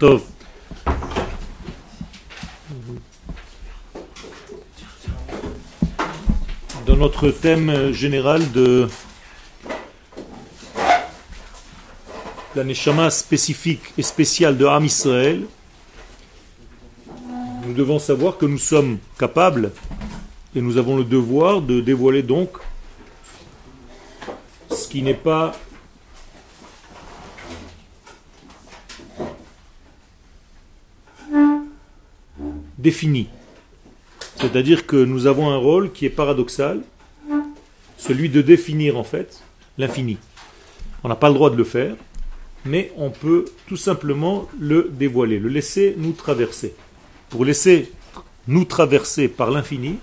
Dans notre thème général de la neshama spécifique et spéciale de Ham Israël, nous devons savoir que nous sommes capables et nous avons le devoir de dévoiler donc ce qui n'est pas défini. C'est-à-dire que nous avons un rôle qui est paradoxal, celui de définir en fait l'infini. On n'a pas le droit de le faire, mais on peut tout simplement le dévoiler, le laisser nous traverser. Pour laisser nous traverser par l'infini,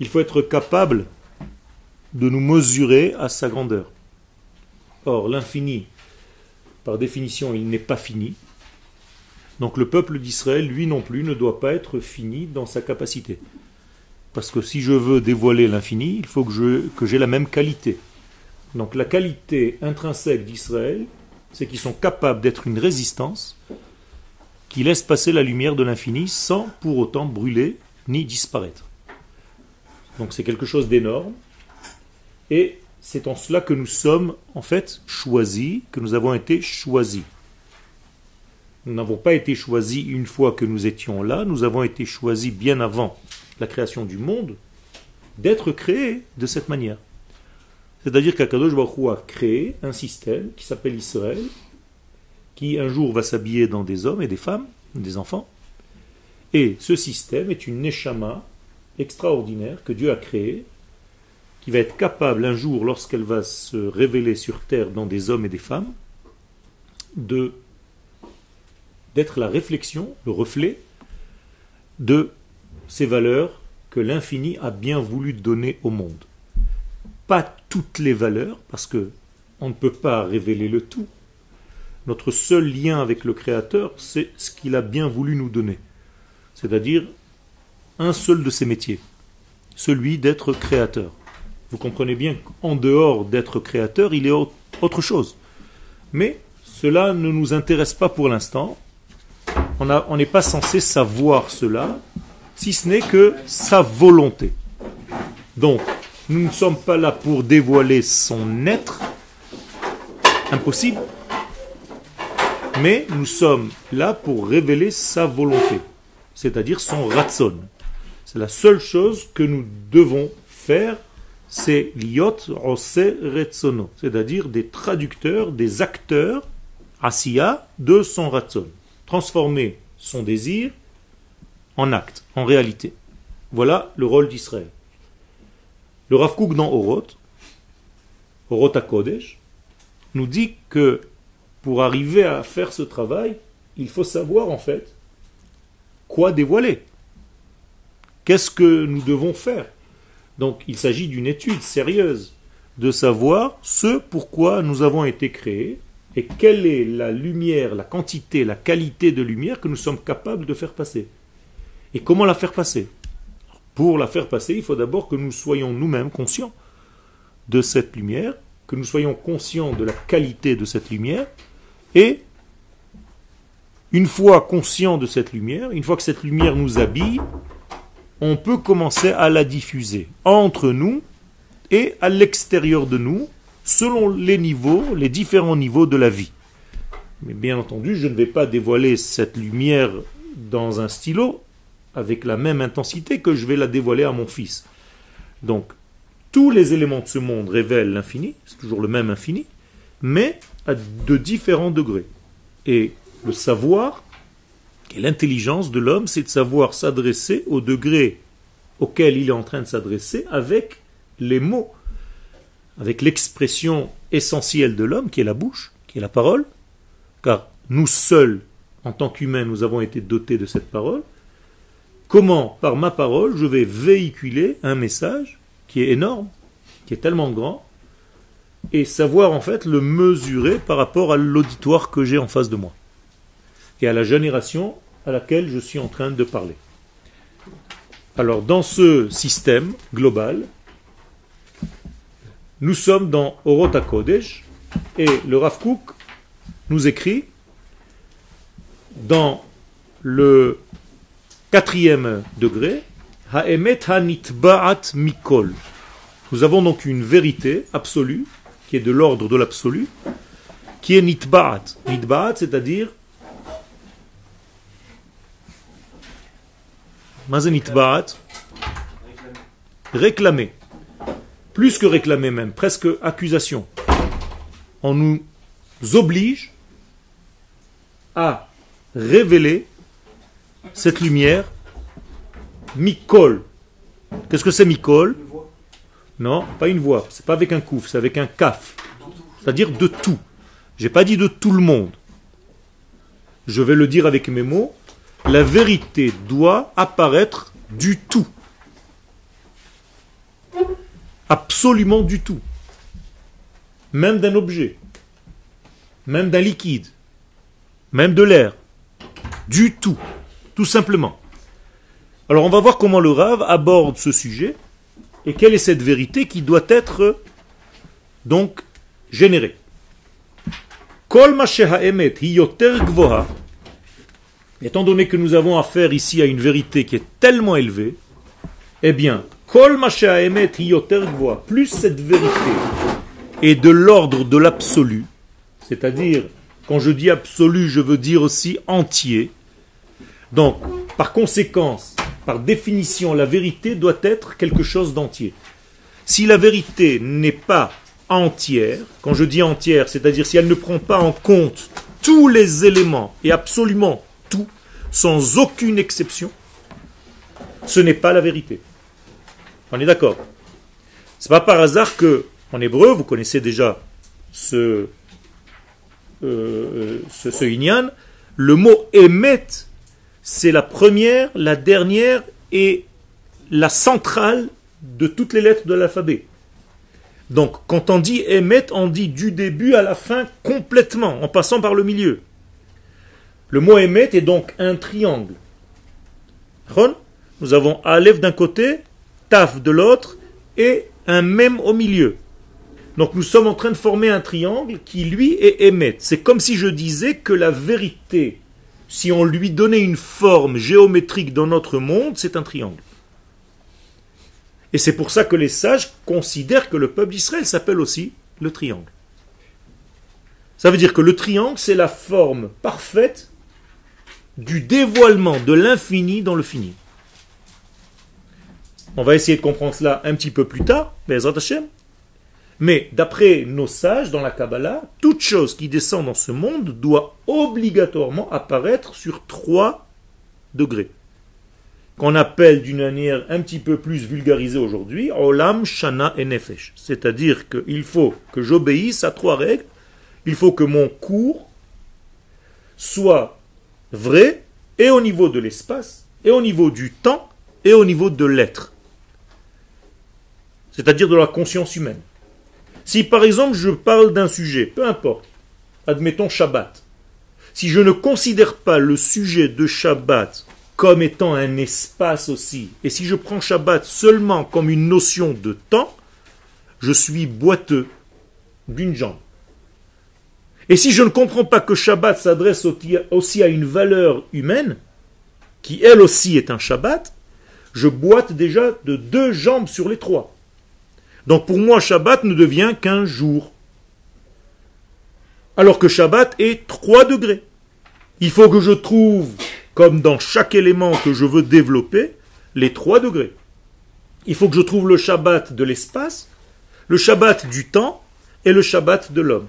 il faut être capable de nous mesurer à sa grandeur. Or, l'infini, par définition, il n'est pas fini. Donc le peuple d'Israël, lui non plus, ne doit pas être fini dans sa capacité. Parce que si je veux dévoiler l'infini, il faut que, que j'ai la même qualité. Donc la qualité intrinsèque d'Israël, c'est qu'ils sont capables d'être une résistance qui laisse passer la lumière de l'infini sans pour autant brûler ni disparaître. Donc c'est quelque chose d'énorme. Et c'est en cela que nous sommes en fait choisis, que nous avons été choisis. Nous n'avons pas été choisis une fois que nous étions là, nous avons été choisis bien avant la création du monde d'être créés de cette manière. C'est-à-dire qu'Akadosh Baruch a créé un système qui s'appelle Israël, qui un jour va s'habiller dans des hommes et des femmes, des enfants. Et ce système est une neshama extraordinaire que Dieu a créée, qui va être capable un jour, lorsqu'elle va se révéler sur terre dans des hommes et des femmes, de d'être la réflexion, le reflet de ces valeurs que l'infini a bien voulu donner au monde. Pas toutes les valeurs, parce que on ne peut pas révéler le tout. Notre seul lien avec le Créateur, c'est ce qu'il a bien voulu nous donner. C'est-à-dire un seul de ses métiers, celui d'être créateur. Vous comprenez bien qu'en dehors d'être créateur, il est autre chose. Mais cela ne nous intéresse pas pour l'instant, on n'est pas censé savoir cela, si ce n'est que sa volonté. Donc, nous ne sommes pas là pour dévoiler son être, impossible, mais nous sommes là pour révéler sa volonté, c'est-à-dire son ratson. C'est la seule chose que nous devons faire, c'est liot rose retsono, c'est-à-dire des traducteurs, des acteurs, asiya, de son ratson transformer son désir en acte, en réalité. Voilà le rôle d'Israël. Le Rav dans Oroth, Oroth Kodesh, nous dit que pour arriver à faire ce travail, il faut savoir en fait quoi dévoiler. Qu'est-ce que nous devons faire? Donc il s'agit d'une étude sérieuse de savoir ce pourquoi nous avons été créés et quelle est la lumière, la quantité, la qualité de lumière que nous sommes capables de faire passer? Et comment la faire passer? Pour la faire passer, il faut d'abord que nous soyons nous-mêmes conscients de cette lumière, que nous soyons conscients de la qualité de cette lumière, et une fois conscients de cette lumière, une fois que cette lumière nous habille, on peut commencer à la diffuser entre nous et à l'extérieur de nous selon les niveaux, les différents niveaux de la vie. Mais bien entendu, je ne vais pas dévoiler cette lumière dans un stylo avec la même intensité que je vais la dévoiler à mon fils. Donc, tous les éléments de ce monde révèlent l'infini, c'est toujours le même infini, mais à de différents degrés. Et le savoir et l'intelligence de l'homme, c'est de savoir s'adresser au degré auquel il est en train de s'adresser avec les mots avec l'expression essentielle de l'homme, qui est la bouche, qui est la parole, car nous seuls, en tant qu'humains, nous avons été dotés de cette parole, comment, par ma parole, je vais véhiculer un message qui est énorme, qui est tellement grand, et savoir en fait le mesurer par rapport à l'auditoire que j'ai en face de moi, et à la génération à laquelle je suis en train de parler. Alors dans ce système global, nous sommes dans Orota Kodesh et le Rav Kook nous écrit dans le quatrième degré, Ha'emet ha'nitba'at mikol. Nous avons donc une vérité absolue, qui est de l'ordre de l'absolu, qui est nitba'at. Nitba'at, c'est-à-dire nitba'at Réclamer. Plus que réclamer même, presque accusation. On nous oblige à révéler cette lumière Mikol. Qu'est-ce que c'est Mikol Non, pas une voix. C'est pas avec un couf, c'est avec un kaf. C'est-à-dire de tout. J'ai pas dit de tout le monde. Je vais le dire avec mes mots. La vérité doit apparaître du tout. Absolument du tout. Même d'un objet. Même d'un liquide. Même de l'air. Du tout. Tout simplement. Alors on va voir comment le Rav aborde ce sujet et quelle est cette vérité qui doit être donc générée. Étant donné que nous avons affaire ici à une vérité qui est tellement élevée, eh bien, plus cette vérité est de l'ordre de l'absolu, c'est-à-dire, quand je dis absolu, je veux dire aussi entier. Donc, par conséquence, par définition, la vérité doit être quelque chose d'entier. Si la vérité n'est pas entière, quand je dis entière, c'est-à-dire si elle ne prend pas en compte tous les éléments, et absolument tout, sans aucune exception, ce n'est pas la vérité. On est d'accord C'est pas par hasard que, en hébreu, vous connaissez déjà ce, euh, inyan, le mot émet c'est la première, la dernière et la centrale de toutes les lettres de l'alphabet. Donc, quand on dit émet, on dit du début à la fin complètement, en passant par le milieu. Le mot émet est donc un triangle. Nous avons Aleph d'un côté, De l'autre, et un même au milieu. Donc nous sommes en train de former un triangle qui, lui, est émet. C'est comme si je disais que la vérité si on lui donnait une forme géométrique dans notre monde, c'est un triangle. Et c'est pour ça que les sages considèrent que le peuple d'Israël s'appelle aussi le triangle. Ça veut dire que le triangle, c'est la forme parfaite du dévoilement de l'infini dans le fini. On va essayer de comprendre cela un petit peu plus tard, mais d'après nos sages dans la Kabbalah, toute chose qui descend dans ce monde doit obligatoirement apparaître sur trois degrés. Qu'on appelle d'une manière un petit peu plus vulgarisée aujourd'hui, Olam, Shana et Nefesh. C'est-à-dire qu'il faut que j'obéisse à trois règles. Il faut que mon cours soit vrai et au niveau de l'espace, et au niveau du temps, et au niveau de l'être. C'est-à-dire de la conscience humaine. Si par exemple je parle d'un sujet, peu importe, admettons Shabbat, si je ne considère pas le sujet de Shabbat comme étant un espace aussi, et si je prends Shabbat seulement comme une notion de temps, je suis boiteux d'une jambe. Et si je ne comprends pas que Shabbat s'adresse aussi à une valeur humaine, qui elle aussi est un Shabbat, je boite déjà de deux jambes sur les trois. Donc pour moi, Shabbat ne devient qu'un jour. Alors que Shabbat est 3 degrés. Il faut que je trouve, comme dans chaque élément que je veux développer, les 3 degrés. Il faut que je trouve le Shabbat de l'espace, le Shabbat du temps et le Shabbat de l'homme.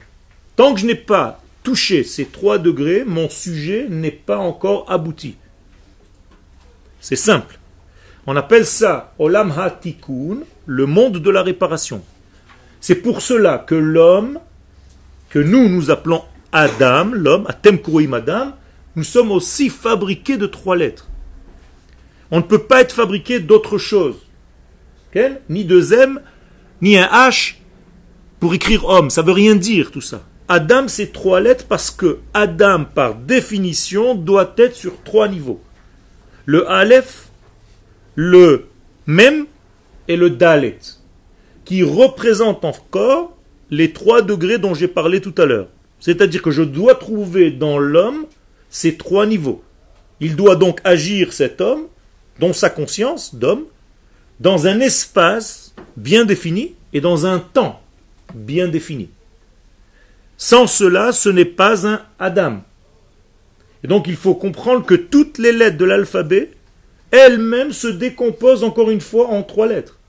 Tant que je n'ai pas touché ces 3 degrés, mon sujet n'est pas encore abouti. C'est simple. On appelle ça Olam HaTikun, le monde de la réparation. C'est pour cela que l'homme, que nous nous appelons Adam, l'homme, Atem Adam, nous sommes aussi fabriqués de trois lettres. On ne peut pas être fabriqué d'autre chose. Ni de M, ni un H pour écrire homme. Ça veut rien dire tout ça. Adam, c'est trois lettres parce que Adam, par définition, doit être sur trois niveaux. Le Aleph, le Mem et le Dalet, qui représentent encore les trois degrés dont j'ai parlé tout à l'heure. C'est-à-dire que je dois trouver dans l'homme ces trois niveaux. Il doit donc agir, cet homme, dans sa conscience d'homme, dans un espace bien défini et dans un temps bien défini. Sans cela, ce n'est pas un Adam. Et donc il faut comprendre que toutes les lettres de l'alphabet, elles-mêmes se décomposent encore une fois en trois lettres.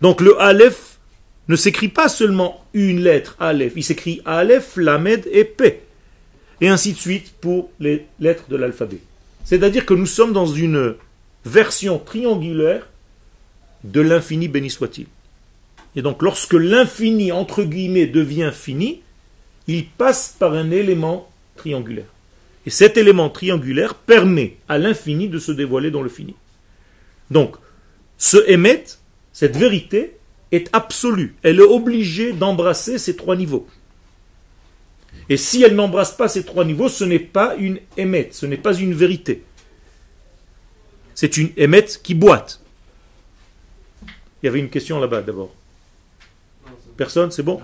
Donc le Aleph ne s'écrit pas seulement une lettre, Aleph, il s'écrit Aleph, Lamed et P. Et ainsi de suite pour les lettres de l'alphabet. C'est-à-dire que nous sommes dans une version triangulaire de l'infini béni soit-il. Et donc lorsque l'infini, entre guillemets, devient fini, il passe par un élément triangulaire. Et cet élément triangulaire permet à l'infini de se dévoiler dans le fini. Donc, ce émet, cette vérité, est absolue. Elle est obligée d'embrasser ces trois niveaux. Et si elle n'embrasse pas ces trois niveaux, ce n'est pas une émette, ce n'est pas une vérité. C'est une émette qui boite. Il y avait une question là-bas d'abord. Personne, c'est bon?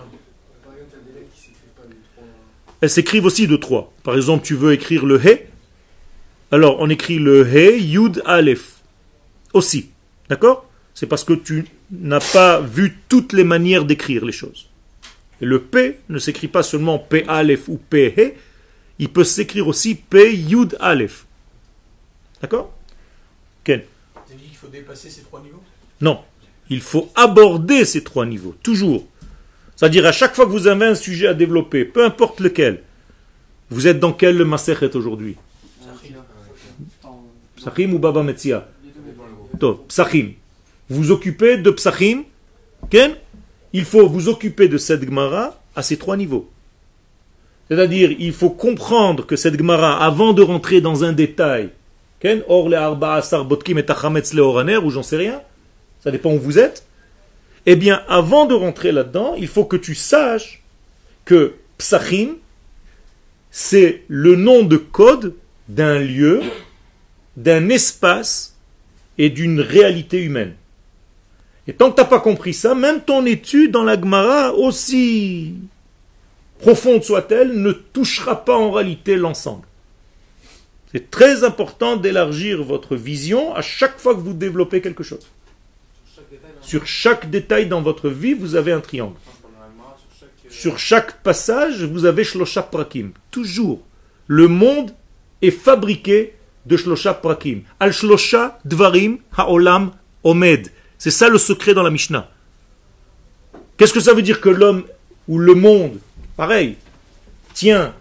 Elles s'écrivent aussi de trois. Par exemple, tu veux écrire le He, alors on écrit le He, Yud, Aleph. Aussi. D'accord? C'est parce que tu n'as pas vu toutes les manières d'écrire les choses. Et le P ne s'écrit pas seulement P Aleph ou P He, il peut s'écrire aussi P Yud Aleph. D'accord? Ken Tu dit qu'il faut dépasser ces trois niveaux? Non, il faut aborder ces trois niveaux, toujours. C'est-à-dire à chaque fois que vous avez un sujet à développer, peu importe lequel, vous êtes dans quel est aujourd'hui? Psachim ou Baba Metzia? Psachim. Vous occupez de Psachim, Ken? Il faut vous occuper de cette Gemara à ces trois niveaux. C'est-à-dire, il faut comprendre que cette Gemara, avant de rentrer dans un détail, or le arba botkim et le ou j'en sais rien, ça dépend où vous êtes, eh bien, avant de rentrer là-dedans, il faut que tu saches que Psachim, c'est le nom de code d'un lieu, d'un espace et d'une réalité humaine. Et tant que tu n'as pas compris ça, même ton étude dans la Gemara, aussi profonde soit-elle, ne touchera pas en réalité l'ensemble. C'est très important d'élargir votre vision à chaque fois que vous développez quelque chose. Sur chaque détail dans votre vie, vous avez un triangle. Sur chaque passage, vous avez Shlosha Prakim. Toujours. Le monde est fabriqué de Shlosha Prakim. Al Shlosha Dvarim Haolam Omed. C'est ça le secret dans la Mishnah. Qu'est-ce que ça veut dire que l'homme ou le monde, pareil, tient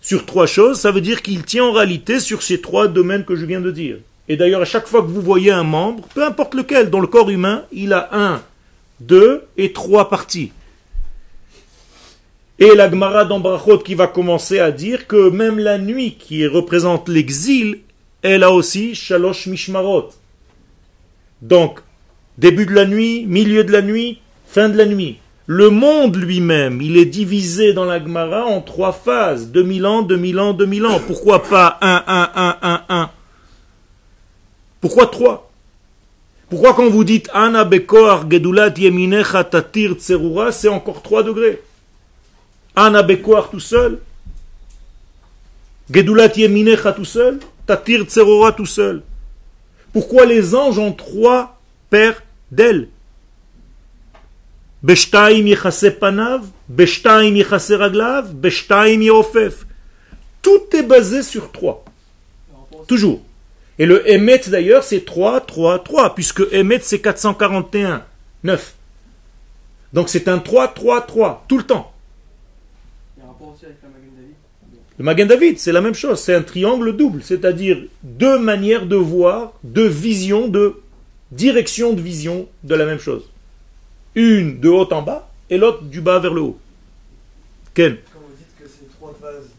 sur trois choses? Ça veut dire qu'il tient en réalité sur ces trois domaines que je viens de dire. Et d'ailleurs, à chaque fois que vous voyez un membre, peu importe lequel, dans le corps humain, il a un, deux et trois parties. Et la Gemara d'Ambrachot qui va commencer à dire que même la nuit qui représente l'exil, elle a aussi shalosh mishmarot. Donc, Début de la nuit, milieu de la nuit, fin de la nuit. Le monde lui-même, il est divisé dans la Gemara en trois phases. 2000 ans, 2000 ans, 2000 ans. Pourquoi pas 1, 1, 1, 1, 1 Pourquoi trois? Pourquoi quand vous dites Ana Bekor Gedulat Yeminecha Tatir Tserura, c'est encore 3 degrés? Ana Bekor tout seul? Gedulat Yeminecha tout seul? Tatir Tserura tout seul? Pourquoi les anges ont trois père d'elle. panav, raglav, Tout est basé sur trois. Toujours. Et le Emet d'ailleurs c'est 3, 3, 3, puisque Emet c'est 441, 9. Donc c'est un 3, 3, 3, tout le temps. Le Magen David, c'est la même chose, c'est un triangle double, c'est-à-dire deux manières de voir, deux visions de direction de vision de la même chose. Une de haut en bas et l'autre du bas vers le haut. Quel Quand vous dites que c'est trois phases,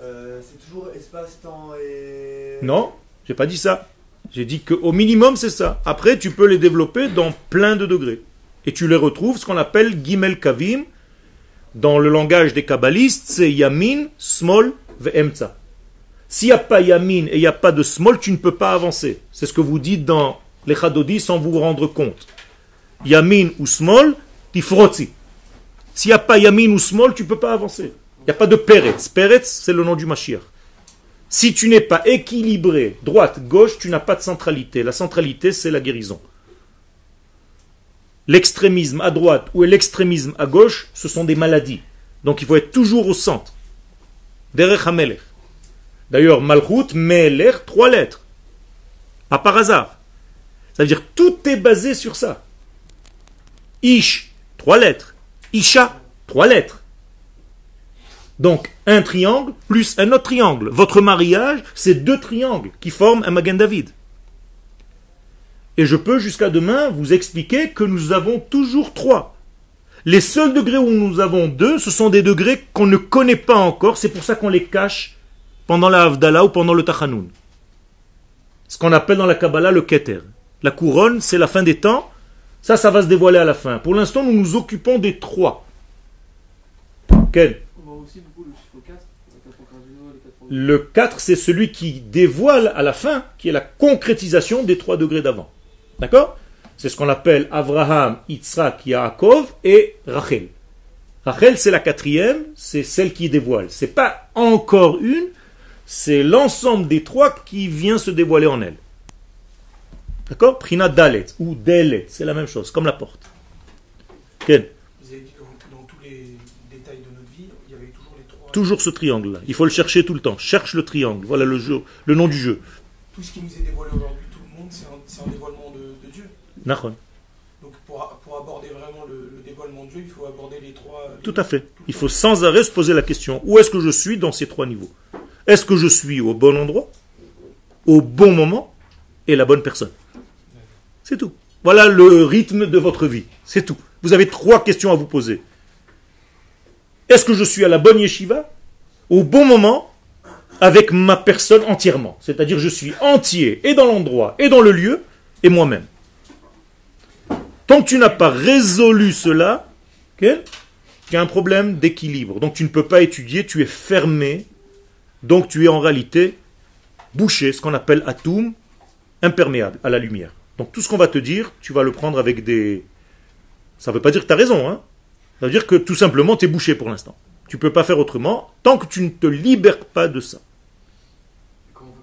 euh, c'est toujours espace, temps et. Non, j'ai pas dit ça. J'ai dit qu'au minimum c'est ça. Après, tu peux les développer dans plein de degrés. Et tu les retrouves, ce qu'on appelle Gimel Kavim. Dans le langage des kabbalistes, c'est Yamin, Small, Ve'emtza. S'il n'y a pas Yamin et il n'y a pas de Small, tu ne peux pas avancer. C'est ce que vous dites dans les chadodis sans vous rendre compte. Yamin ou small, tifrotzi. S'il n'y a pas yamin ou small, tu ne peux pas avancer. Il n'y a pas de Peretz. Peretz, c'est le nom du Mashiach. Si tu n'es pas équilibré, droite, gauche, tu n'as pas de centralité. La centralité, c'est la guérison. L'extrémisme à droite ou l'extrémisme à gauche, ce sont des maladies. Donc il faut être toujours au centre. Derech HaMelech. D'ailleurs, Malchut, Melech, trois lettres. Pas par hasard. Ça veut dire tout est basé sur ça. Ish, trois lettres. Isha, trois lettres. Donc, un triangle plus un autre triangle. Votre mariage, c'est deux triangles qui forment un Magen David. Et je peux jusqu'à demain vous expliquer que nous avons toujours trois. Les seuls degrés où nous avons deux, ce sont des degrés qu'on ne connaît pas encore. C'est pour ça qu'on les cache pendant la Havdalah ou pendant le Tachanoun. Ce qu'on appelle dans la Kabbalah le Keter. La couronne, c'est la fin des temps. Ça, ça va se dévoiler à la fin. Pour l'instant, nous nous occupons des trois. Quel Le 4, c'est celui qui dévoile à la fin, qui est la concrétisation des trois degrés d'avant. D'accord? C'est ce qu'on appelle Abraham, Yitzhak, Yaakov et Rachel. Rachel, c'est la quatrième, c'est celle qui dévoile. C'est pas encore une, c'est l'ensemble des trois qui vient se dévoiler en elle. D'accord? Prina Dalet ou Delet, c'est la même chose, comme la porte Vous avez dit que dans tous les détails de notre vie, il y avait toujours ce triangle-là. Il faut le chercher tout le temps. Cherche le triangle. Voilà le, jeu, le nom du jeu. Tout ce qui nous est dévoilé aujourd'hui, tout le monde, c'est un, dévoilement de, Dieu. Donc pour, pour, aborder vraiment le, dévoilement de Dieu, il faut aborder les trois. tout à fait. Il faut sans arrêt se poser la question où est-ce que je suis dans ces trois niveaux? Est-ce que je suis au bon endroit, au bon moment et la bonne personne? C'est tout. Voilà le rythme de votre vie. C'est tout. Vous avez trois questions à vous poser. Est-ce que je suis à la bonne yeshiva? Au bon moment Avec ma personne entièrement. C'est-à-dire je suis entier et dans l'endroit et dans le lieu et moi-même. Tant que tu n'as pas résolu cela, tu as un problème d'équilibre. Donc tu ne peux pas étudier, tu es fermé. Donc tu es en réalité bouché, ce qu'on appelle atum, imperméable à la lumière. Donc tout ce qu'on va te dire, tu vas le prendre avec des... Ça ne veut pas dire que tu as raison, hein ça veut dire que tout simplement tu es bouché pour l'instant. Tu ne peux pas faire autrement tant que tu ne te libères pas de ça.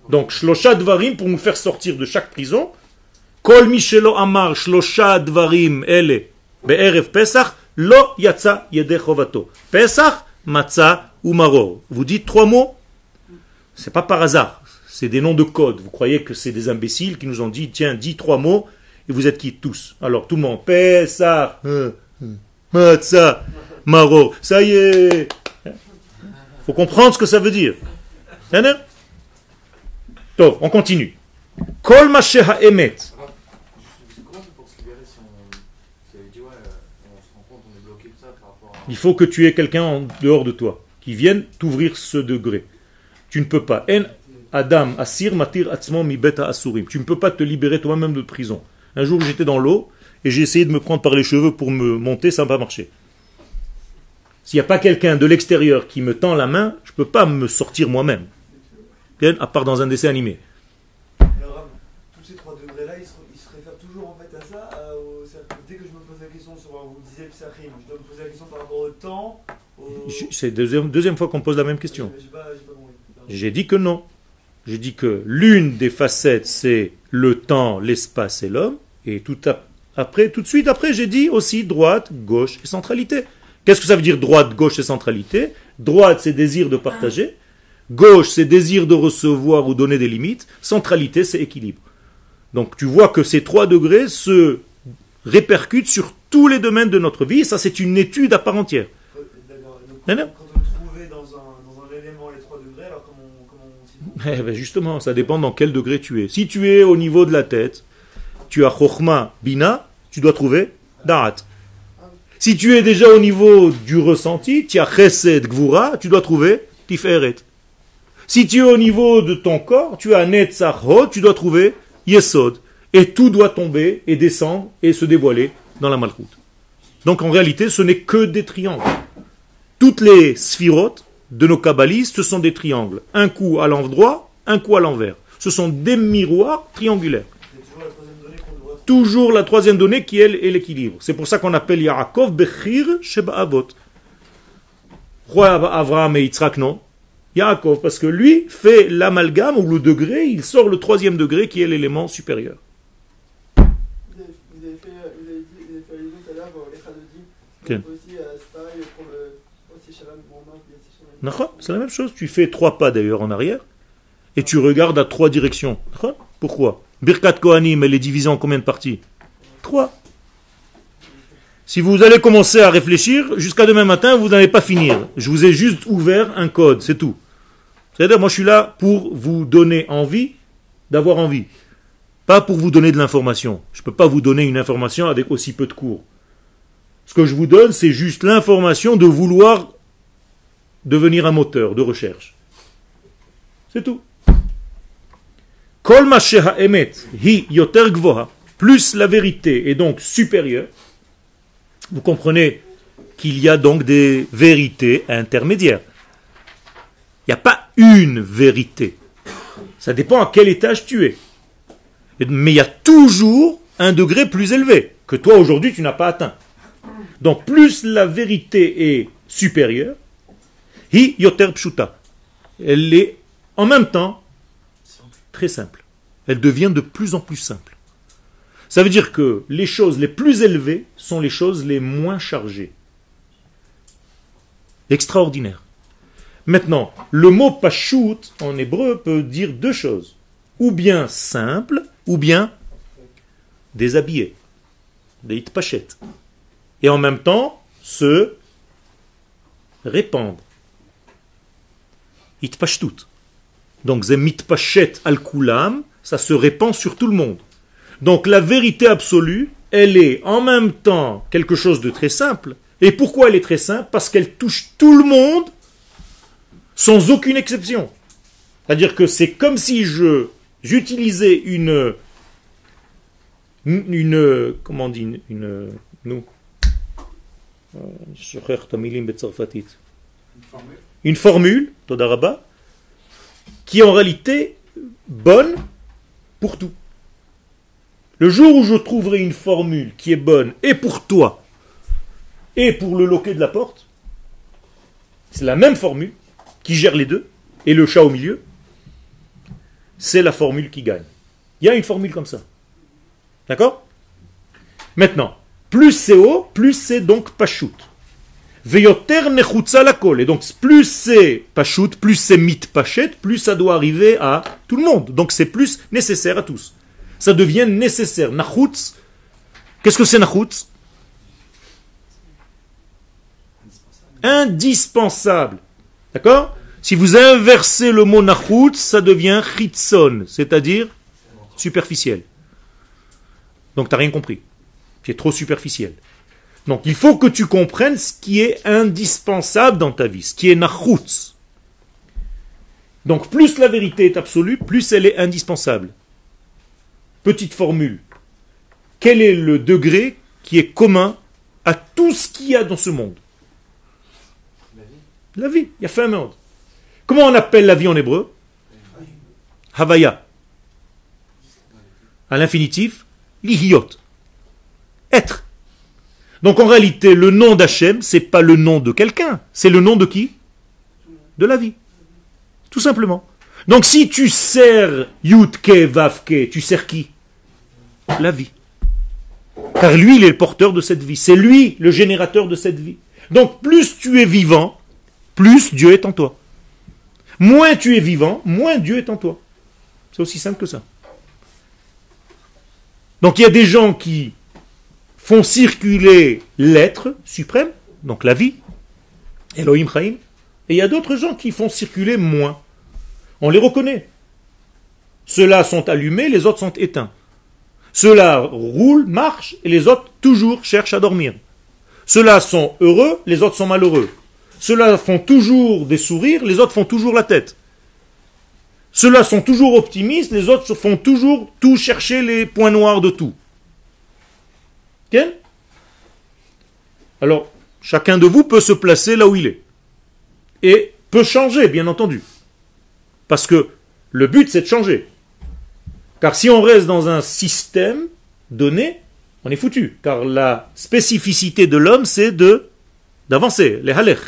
Donc, shlosha dvarim pour nous faire sortir de chaque prison. Kol mishelo amar shlosha dvarim ele be'erev pesach lo yatsa chovato. Pesach, matzah ou maror. Vous dites trois mots? C'est pas par hasard c'est des noms de code. Vous croyez que c'est des imbéciles qui nous ont dit, tiens, dis trois mots, et vous êtes qui tous? Alors tout le monde, Pessah, hein, hein, Matzah, Maro, ça y est. faut comprendre ce que ça veut dire. Donc, on continue. Kol emet. Il faut que tu aies quelqu'un en dehors de toi qui vienne t'ouvrir ce degré. Tu ne peux pas. Adam, Asir, Matir, Atzmo, Mi Asurim. Tu ne peux pas te libérer toi-même de prison. Un jour, j'étais dans l'eau et j'ai essayé de me prendre par les cheveux pour me monter, ça n'a pas marché. S'il n'y a pas quelqu'un de l'extérieur qui me tend la main, je ne peux pas me sortir moi-même. À part dans un dessin animé. Alors, tous ces trois degrés-là, ils, se réfèrent toujours en fait à ça. dès que je me pose la question sur, vous disiez je dois me poser la question par rapport au temps. C'est la deuxième, deuxième fois qu'on pose la même question. J'ai dit que non. Je dis que l'une des facettes, c'est le temps, l'espace et l'homme. Et tout après, tout de suite après, j'ai dit aussi droite, gauche et centralité. Qu'est-ce que ça veut dire droite, gauche et centralité? Droite, c'est désir de partager. Gauche, c'est désir de recevoir ou donner des limites. Centralité, c'est équilibre. Donc tu vois que ces trois degrés se répercutent sur tous les domaines de notre vie. Ça, c'est une étude à part entière. Eh ben, justement, ça dépend dans quel degré tu es. Si tu es au niveau de la tête, tu as Chokhma Bina, tu dois trouver Da'at. Si tu es déjà au niveau du ressenti, tu as Chesed Gvura, tu dois trouver Tiferet. Si tu es au niveau de ton corps, tu as Netzachot, tu dois trouver Yesod. Et tout doit tomber et descendre et se dévoiler dans la malchoute. Donc en réalité, ce n'est que des triangles. Toutes les sphirotes de nos kabbalistes, ce sont des triangles. Un coup à l'endroit, un coup à l'envers. Ce sont des miroirs triangulaires. Toujours la troisième donnée qui, elle, est l'équilibre. C'est pour ça qu'on appelle Yaakov Bechir Sheba Avot. Roi Avraham et Yitzhak, non. Yaakov, parce que lui fait l'amalgame ou le degré, il sort le troisième degré qui est l'élément supérieur. Vous avez, fait, vous avez dit, vous avez fait allusion tout à l'heure les aussi, euh, c'est pareil pour le c'est la même chose. Tu fais trois pas d'ailleurs en arrière et tu regardes à trois directions. Pourquoi? Birkat Kohanim, elle est divisée en combien de parties Trois. Si vous allez commencer à réfléchir, jusqu'à demain matin, vous n'allez pas finir. Je vous ai juste ouvert un code, c'est tout. C'est-à-dire, moi je suis là pour vous donner envie d'avoir envie. Pas pour vous donner de l'information. Je ne peux pas vous donner une information avec aussi peu de cours. Ce que je vous donne, c'est juste l'information de vouloir devenir un moteur de recherche. C'est tout. Plus la vérité est donc supérieure, vous comprenez qu'il y a donc des vérités intermédiaires. Il n'y a pas une vérité. Ça dépend à quel étage tu es. Mais il y a toujours un degré plus élevé que toi aujourd'hui tu n'as pas atteint. Donc plus la vérité est supérieure, hi yoter pshuta. Elle est en même temps très simple. Elle devient de plus en plus simple. Ça veut dire que les choses les plus élevées sont les choses les moins chargées. Extraordinaire. Maintenant, le mot pashut en hébreu peut dire deux choses. Ou bien simple, ou bien déshabillé. Des pachet. Et en même temps, se répandre. Itpashtut. Donc, pachet al kulam, ça se répand sur tout le monde. Donc, la vérité absolue, elle est en même temps quelque chose de très simple. Et pourquoi elle est très simple? Parce qu'elle touche tout le monde sans aucune exception. C'est-à-dire que c'est comme si je j'utilisais une une comment on dit une, une nous une formule? Qui est en réalité bonne pour tout. Le jour où je trouverai une formule qui est bonne et pour toi et pour le loquet de la porte, c'est la même formule, qui gère les deux, et le chat au milieu, c'est la formule qui gagne. Il y a une formule comme ça. D'accord? Maintenant, plus c'est haut, plus c'est donc pashut. Veyoter la kol. Et donc, plus c'est pashut, plus c'est mit pachet, plus ça doit arriver à tout le monde. Donc, c'est plus nécessaire à tous. Ça devient nécessaire. Nachutz, qu'est-ce que c'est nachutz Indispensable. D'accord? Si vous inversez le mot nachut, ça devient chitzon, c'est-à-dire superficiel. Donc tu n'as rien compris. Es trop superficiel. Donc il faut que tu comprennes ce qui est indispensable dans ta vie, ce qui est nachut. Donc plus la vérité est absolue, plus elle est indispensable. Petite formule. Quel est le degré qui est commun à tout ce qu'il y a dans ce monde? La vie, il y a fait un monde. Comment on appelle la vie en hébreu? Havaya. À l'infinitif, lihiot. Être. Donc en réalité, le nom d'Hachem, c'est pas le nom de quelqu'un, c'est le nom de qui? De la vie. Tout simplement. Donc si tu sers Yutke Vavke, tu sers qui? La vie. Car lui, il est le porteur de cette vie. C'est lui le générateur de cette vie. Donc plus tu es vivant, plus Dieu est en toi. Moins tu es vivant, moins Dieu est en toi. C'est aussi simple que ça. Donc il y a des gens qui font circuler l'être suprême, donc la vie, Elohim Chaim, et il y a d'autres gens qui font circuler moins. On les reconnaît. Ceux-là sont allumés, les autres sont éteints. Ceux-là roulent, marchent, et les autres toujours cherchent à dormir. Ceux-là sont heureux, les autres sont malheureux. Ceux-là font toujours des sourires, les autres font toujours la tête. Ceux-là sont toujours optimistes, les autres font toujours tout chercher les points noirs de tout. Alors, chacun de vous peut se placer là où il est. Et peut changer, bien entendu. Parce que le but, c'est de changer. Car si on reste dans un système donné, on est foutu. Car la spécificité de l'homme, c'est de d'avancer, les halech.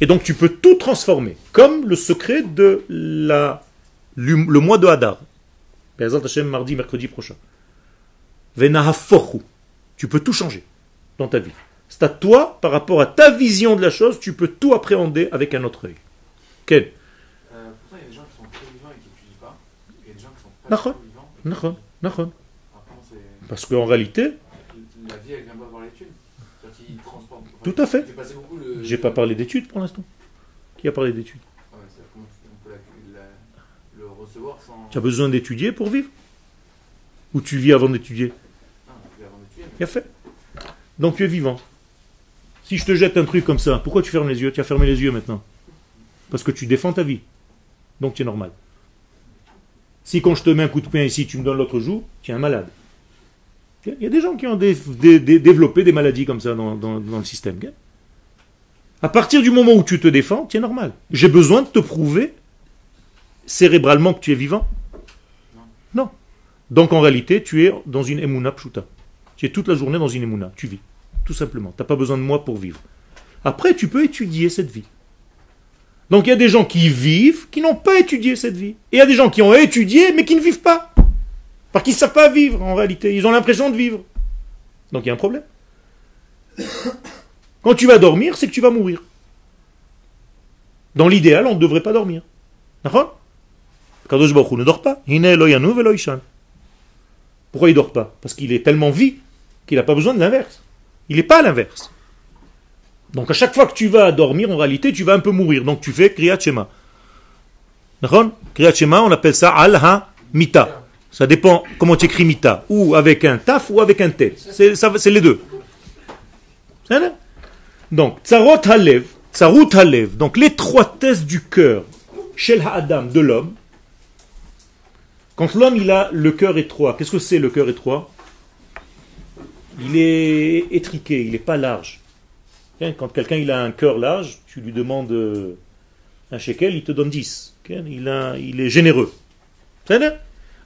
Et donc tu peux tout transformer, comme le secret de la, le mois de Hadar. Mardi, mercredi prochain. Tu peux tout changer dans ta vie. C'est à toi, par rapport à ta vision de la chose, tu peux tout appréhender avec un autre œil. Quel euh, Pourtant, il y a des gens qui sont très vivants et qui n'étudient pas. Il y a des gens qui sont pas très vivants. Parce qu'en réalité. La vie, elle vient pas voir l'étude. Tout à fait. J'ai pas parlé d'études pour l'instant. Qui a parlé d'études? Tu as besoin d'étudier pour vivre Ou tu vis avant d'étudier Il a fait. Donc tu es vivant. Si je te jette un truc comme ça, pourquoi tu fermes les yeux? Tu as fermé les yeux maintenant. Parce que tu défends ta vie. Donc tu es normal. Si quand je te mets un coup de poing ici, tu me donnes l'autre joue, tu es un malade. Il y a des gens qui ont développé des maladies comme ça dans, le système. À partir du moment où tu te défends, tu es normal. J'ai besoin de te prouver cérébralement que tu es vivant Non. Donc en réalité, tu es dans une emuna pshuta. Tu es toute la journée dans une emuna. Tu vis. Tout simplement. Tu n'as pas besoin de moi pour vivre. Après, tu peux étudier cette vie. Donc il y a des gens qui vivent, qui n'ont pas étudié cette vie. Et il y a des gens qui ont étudié, mais qui ne vivent pas. Parce qu'ils ne savent pas vivre en réalité. Ils ont l'impression de vivre. Donc il y a un problème. Quand tu vas dormir, c'est que tu vas mourir. Dans l'idéal, on ne devrait pas dormir. D'accord? Kadosh Baruch ne dort pas. Pourquoi il ne dort pas? Parce qu'il est tellement vie qu'il n'a pas besoin de l'inverse. Il n'est pas l'inverse. Donc à chaque fois que tu vas dormir, en réalité, tu vas un peu mourir. Donc tu fais Kriyat Shema. Kriyat Shema, on appelle ça Al-Ha-Mita. Ça dépend comment tu écris mita, ou avec un taf ou avec un t. C'est les deux. Donc, tsarot halev, tsarut halev, donc l'étroitesse du cœur, shel ha'adam, de l'homme. Quand l'homme il a le cœur étroit, qu'est-ce que c'est le cœur étroit? Il est étriqué, il n'est pas large. Hein, quand quelqu'un il a un cœur large, tu lui demandes euh, un shekel, il te donne 10. Il, a, il est généreux.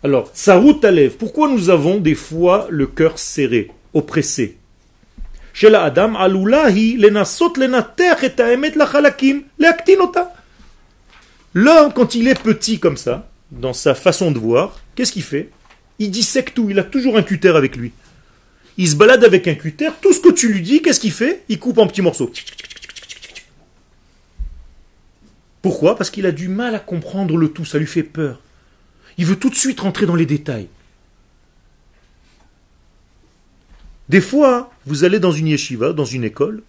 Alors, Sarut Alev, pourquoi nous avons des fois le cœur serré, oppressé? La Adam, leaktinota. L'homme, quand il est petit comme ça, dans sa façon de voir, qu'est-ce qu'il fait? Il dissecte tout, il a toujours un cutter avec lui. Il se balade avec un cutter, tout ce que tu lui dis, qu'est-ce qu'il fait? Il coupe en petits morceaux. Pourquoi? Parce qu'il a du mal à comprendre le tout, ça lui fait peur. Il veut tout de suite rentrer dans les détails. Des fois, vous allez dans une yeshiva, dans une école,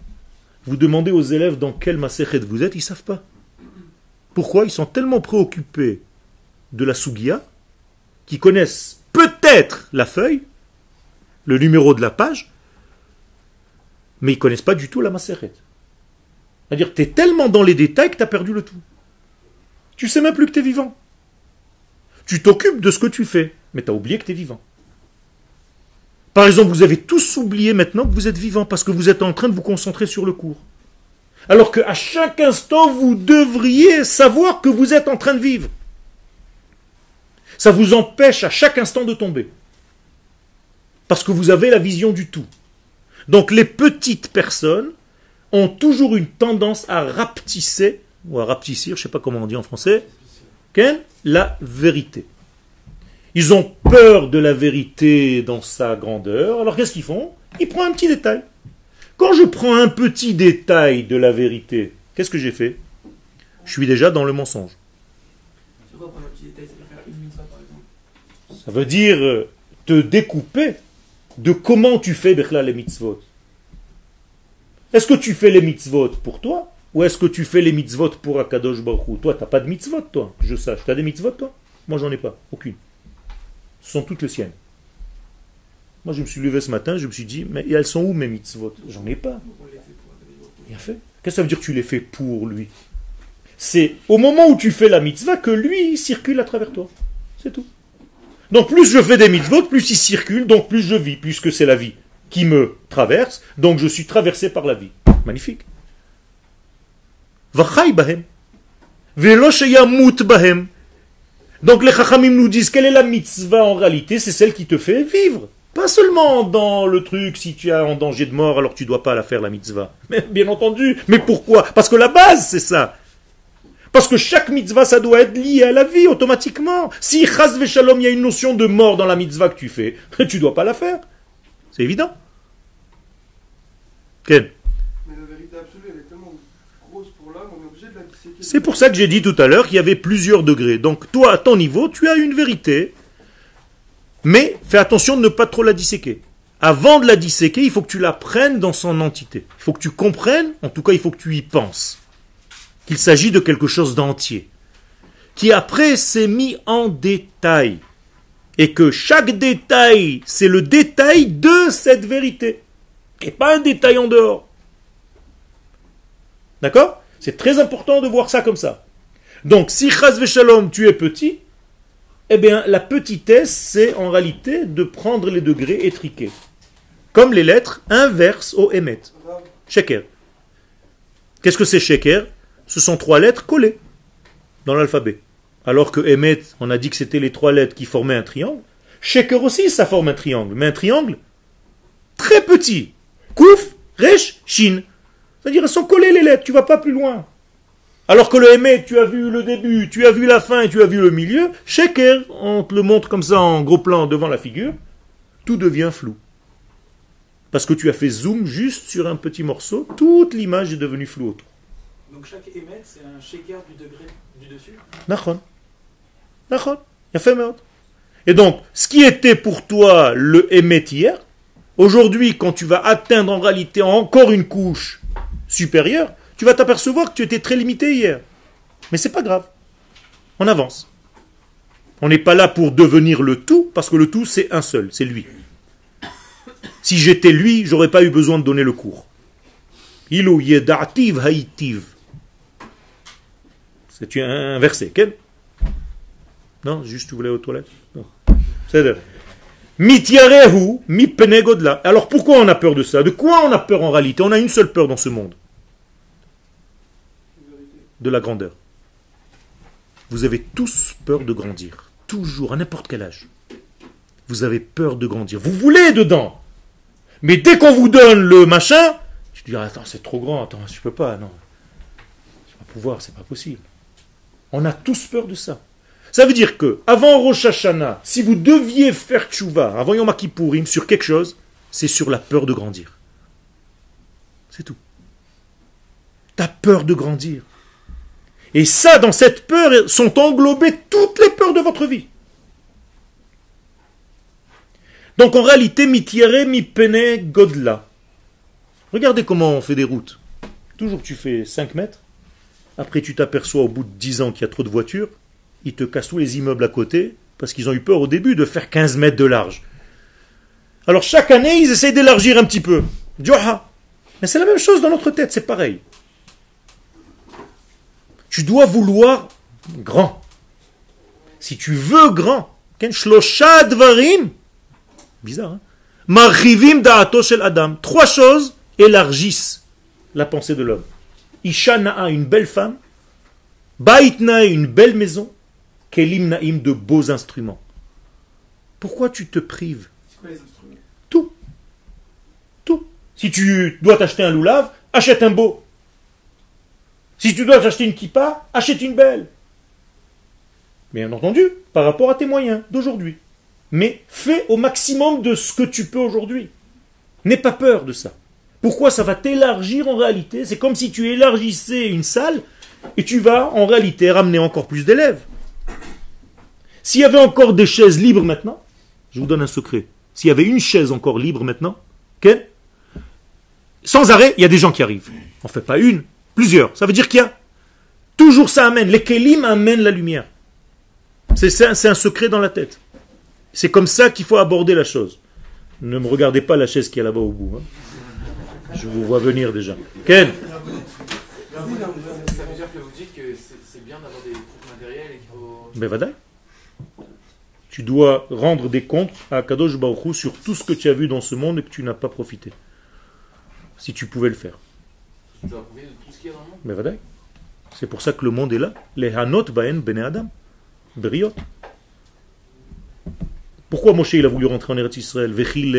vous demandez aux élèves dans quel maserhet vous êtes, ils ne savent pas. Pourquoi? Ils sont tellement préoccupés de la sugia qu'ils connaissent peut-être la feuille, le numéro de la page, mais ils ne connaissent pas du tout la maserhet. C'est-à-dire, tu es tellement dans les détails que tu as perdu le tout. Tu sais même plus que tu es vivant. Tu t'occupes de ce que tu fais, mais tu as oublié que tu es vivant. Par exemple, vous avez tous oublié maintenant que vous êtes vivant parce que vous êtes en train de vous concentrer sur le cours. Alors qu'à chaque instant, vous devriez savoir que vous êtes en train de vivre. Ça vous empêche à chaque instant de tomber. Parce que vous avez la vision du tout. Donc les petites personnes ont toujours une tendance à rapetisser, ou à rapetissir, je ne sais pas comment on dit en français, la vérité. Ils ont peur de la vérité dans sa grandeur. Alors qu'est-ce qu'ils font? Ils prennent un petit détail. Quand je prends un petit détail de la vérité, qu'est-ce que j'ai fait? Je suis déjà dans le mensonge. Ça veut dire euh, te découper de comment tu fais les mitzvot. Est-ce que tu fais les mitzvot pour toi ou est-ce que tu fais les mitzvot pour Akadosh Baruch Toi, tu n'as pas de mitzvot, toi, que je sache. Tu as des mitzvot, toi? Moi, j'en ai pas, aucune. Ce sont toutes les siennes. Moi, je me suis levé ce matin, je me suis dit, mais elles sont où mes mitzvot? J'en ai pas. Bien fait. Qu'est-ce que ça veut dire que tu les fais pour lui? C'est au moment où tu fais la mitzvah que lui circule à travers toi. C'est tout. Donc plus je fais des mitzvot, plus il circule, donc plus je vis, puisque c'est la vie qui me traverse, donc je suis traversé par la vie. Magnifique. Donc les chachamim nous disent quelle est la mitzvah en réalité? C'est celle qui te fait vivre. Pas seulement dans le truc, si tu es en danger de mort, alors tu dois pas la faire, la mitzvah. Mais bien entendu. Mais pourquoi? Parce que la base, c'est ça. Parce que chaque mitzvah, ça doit être lié à la vie automatiquement. Si chas shalom, il y a une notion de mort dans la mitzvah que tu fais, tu dois pas la faire. C'est évident. Quel C'est pour ça que j'ai dit tout à l'heure qu'il y avait plusieurs degrés. Donc toi, à ton niveau, tu as une vérité, mais fais attention de ne pas trop la disséquer. Avant de la disséquer, il faut que tu la prennes dans son entité. Il faut que tu comprennes, en tout cas il faut que tu y penses, qu'il s'agit de quelque chose d'entier, qui après s'est mis en détail, et que chaque détail, c'est le détail de cette vérité, et pas un détail en dehors. D'accord? C'est très important de voir ça comme ça. Donc, si Chaz Shalom, tu es petit, eh bien, la petitesse, c'est en réalité de prendre les degrés étriqués. Comme les lettres inverses au Emet. Sheker. Qu'est-ce que c'est Sheker? Ce sont trois lettres collées dans l'alphabet. Alors que Emet, on a dit que c'était les trois lettres qui formaient un triangle. Sheker aussi, ça forme un triangle. Mais un triangle très petit. Kouf, Resh, Shin. C'est-à-dire, elles sont collées les lettres, tu vas pas plus loin. Alors que le Hémet, tu as vu le début, tu as vu la fin et tu as vu le milieu, Sheker, on te le montre comme ça en gros plan devant la figure, tout devient flou. Parce que tu as fait zoom juste sur un petit morceau, toute l'image est devenue floue. Donc chaque Hémet, c'est un Sheker du degré du dessus Nachon. Nachon. Il a fait Et donc, ce qui était pour toi le Hémet hier, aujourd'hui, quand tu vas atteindre en réalité encore une couche supérieur, tu vas t'apercevoir que tu étais très limité hier. Mais c'est pas grave. On avance. On n'est pas là pour devenir le tout, parce que le tout, c'est un seul, c'est lui. Si j'étais lui, j'aurais pas eu besoin de donner le cours. Ilou yedativ haïtiv. C'est un verset. Quel Non, juste tu voulais aux toilettes C'est Mityarehu mi godla. Alors pourquoi on a peur de ça? De quoi on a peur en réalité? On a une seule peur dans ce monde. De la grandeur. Vous avez tous peur de grandir. Toujours, à n'importe quel âge. Vous avez peur de grandir. Vous voulez dedans. Mais dès qu'on vous donne le machin, tu te dis, attends, c'est trop grand, attends, je peux pas, non. Je vais pas pouvoir, c'est pas possible. On a tous peur de ça. Ça veut dire que, avant Rosh Hashanah, si vous deviez faire tchouva avant Yom Kippourim sur quelque chose, c'est sur la peur de grandir. C'est tout. Ta peur de grandir. Et ça, dans cette peur, sont englobées toutes les peurs de votre vie. Donc en réalité, mi mi pene godla. Regardez comment on fait des routes. Toujours tu fais 5 mètres, après tu t'aperçois au bout de 10 ans qu'il y a trop de voitures, ils te cassent tous les immeubles à côté, parce qu'ils ont eu peur au début de faire 15 mètres de large. Alors chaque année, ils essayent d'élargir un petit peu. Mais c'est la même chose dans notre tête, c'est pareil. Tu dois vouloir grand. Si tu veux grand, bizarre, hein adam. Trois choses élargissent la pensée de l'homme. Isha une belle femme. Baitna, une belle maison. Kelim Naïm de beaux instruments. Pourquoi tu te prives Tout. Tout. Si tu dois t'acheter un loulave, achète un beau. Si tu dois t'acheter une kippa, achète une belle. Bien entendu, par rapport à tes moyens d'aujourd'hui. Mais fais au maximum de ce que tu peux aujourd'hui. N'aie pas peur de ça. Pourquoi ça va t'élargir en réalité? C'est comme si tu élargissais une salle et tu vas en réalité ramener encore plus d'élèves. S'il y avait encore des chaises libres maintenant, je vous donne un secret. S'il y avait une chaise encore libre maintenant, sans arrêt, il y a des gens qui arrivent. On fait pas une, plusieurs. Ça veut dire qu'il y a toujours ça amène. Les kelim amènent la lumière. C'est un, secret dans la tête. C'est comme ça qu'il faut aborder la chose. Ne me regardez pas la chaise qui est là-bas au bout. Hein. Je vous vois venir déjà. Ken Ça veut dire que vous dites que c'est bien d'avoir des trucs matériels et qu'il faut. Mais tu dois rendre des comptes à Kadosh Baruch sur tout ce que tu as vu dans ce monde et que tu n'as pas profité. Si tu pouvais le faire. Tu dois profiter de tout ce qu'il y a dans le monde. Mais C'est pour ça que le monde est là. Les Hanot Baen Bene Adam. Briot. Pourquoi Moshe il a voulu rentrer en Eretz Israël? Vechil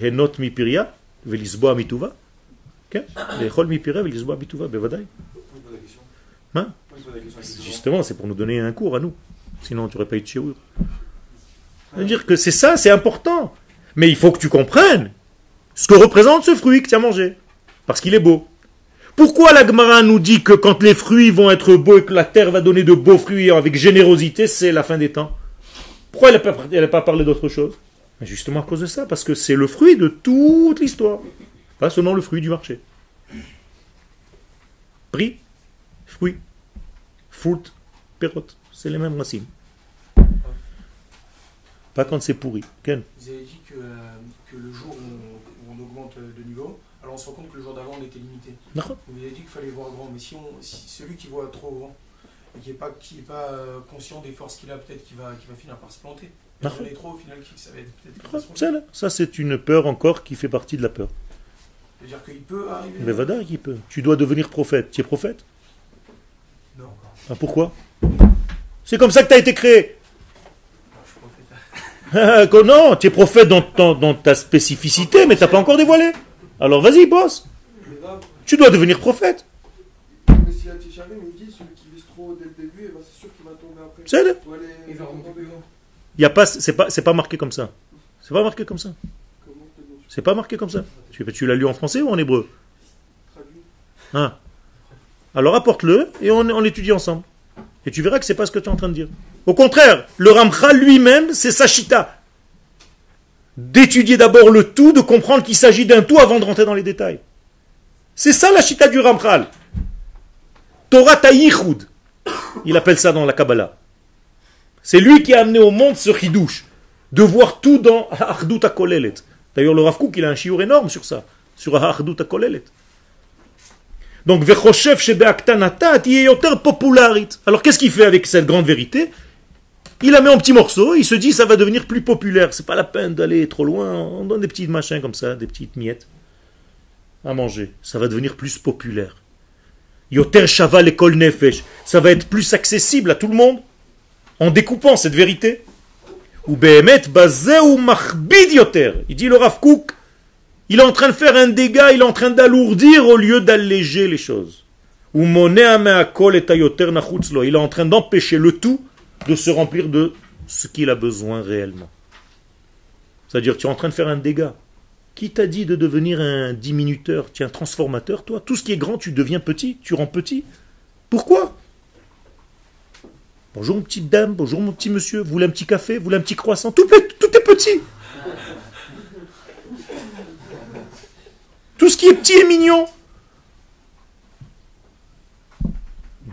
henot mi piria, velisboa mituva Hein Justement, c'est pour nous donner un cours à nous. Sinon, tu n'aurais pas eu de chez dire que c'est ça, c'est important. Mais il faut que tu comprennes ce que représente ce fruit que tu as mangé. Parce qu'il est beau. Pourquoi la nous dit que quand les fruits vont être beaux et que la terre va donner de beaux fruits avec générosité, c'est la fin des temps? Pourquoi elle n'a pas, parlé d'autre chose? Justement à cause de ça, parce que c'est le fruit de toute l'histoire, pas seulement le fruit du marché. Prix, fruit, fruit, perote, c'est les mêmes racines. Pas quand c'est pourri. Ken Vous avez dit que, euh, que le jour où on, augmente de niveau, alors on se rend compte que le jour d'avant on était limité. Vous avez dit qu'il fallait voir grand, mais si, on, si celui qui voit trop grand et qui n'est pas, qui est pas euh, conscient des forces qu'il a, peut-être qu'il va, va finir par se planter. Mais on est trop au final, ça va être peut-être. Ça, c'est une peur encore qui fait partie de la peur. C'est-à-dire qu'il peut arriver. Mais Vada, qui peut. Tu dois devenir prophète. Tu es prophète Non. Ah, pourquoi? C'est comme ça que tu as été créé. non, tu es prophète dans, ta spécificité, mais tu n'as pas encore dévoilé. Alors vas-y, bosse. Tu dois devenir prophète. C'est il y a pas, c'est pas, c'est pas marqué comme ça. C'est pas marqué comme ça. C'est pas marqué comme ça. Tu, tu l'as lu en français ou en hébreu hein Alors apporte-le et on, on l'étudie ensemble. Et tu verras que c'est pas ce que tu es en train de dire. Au contraire, le Ramchal lui-même, c'est Sachita. D'étudier d'abord le tout, de comprendre qu'il s'agit d'un tout avant de rentrer dans les détails. C'est ça la chita du Ramchal. Torah Ta'ichud. Il appelle ça dans la Kabbalah. C'est lui qui a amené au monde ce chidouche. De voir tout dans Ardut Kolelet. D'ailleurs, le Rav il a un chiour énorme sur ça. Sur Ardut Kolelet. Donc, Vechochev Shebeaktanata, yoter popularit. Alors, qu'est-ce qu'il fait avec cette grande vérité? Il la met en petits morceaux, il se dit ça va devenir plus populaire. C'est pas la peine d'aller trop loin. On donne des petits machins comme ça, des petites miettes à manger. Ça va devenir plus populaire. Yoter Shaval Kol Nefesh. Ça va être plus accessible à tout le monde en découpant cette vérité. Ou Behemet ou Machbid Yoter. Il dit le Rav il est en train de faire un dégât, il est en train d'alourdir au lieu d'alléger les choses. Ou Il est en train d'empêcher le tout de se remplir de ce qu'il a besoin réellement. C'est-à-dire, tu es en train de faire un dégât. Qui t'a dit de devenir un diminuteur Tu es un transformateur, toi? Tout ce qui est grand, tu deviens petit, tu rends petit. Pourquoi? Bonjour, petite dame, bonjour, mon petit monsieur. Vous voulez un petit café? Vous voulez un petit croissant? Tout, tout est petit. Tout ce qui est petit et mignon.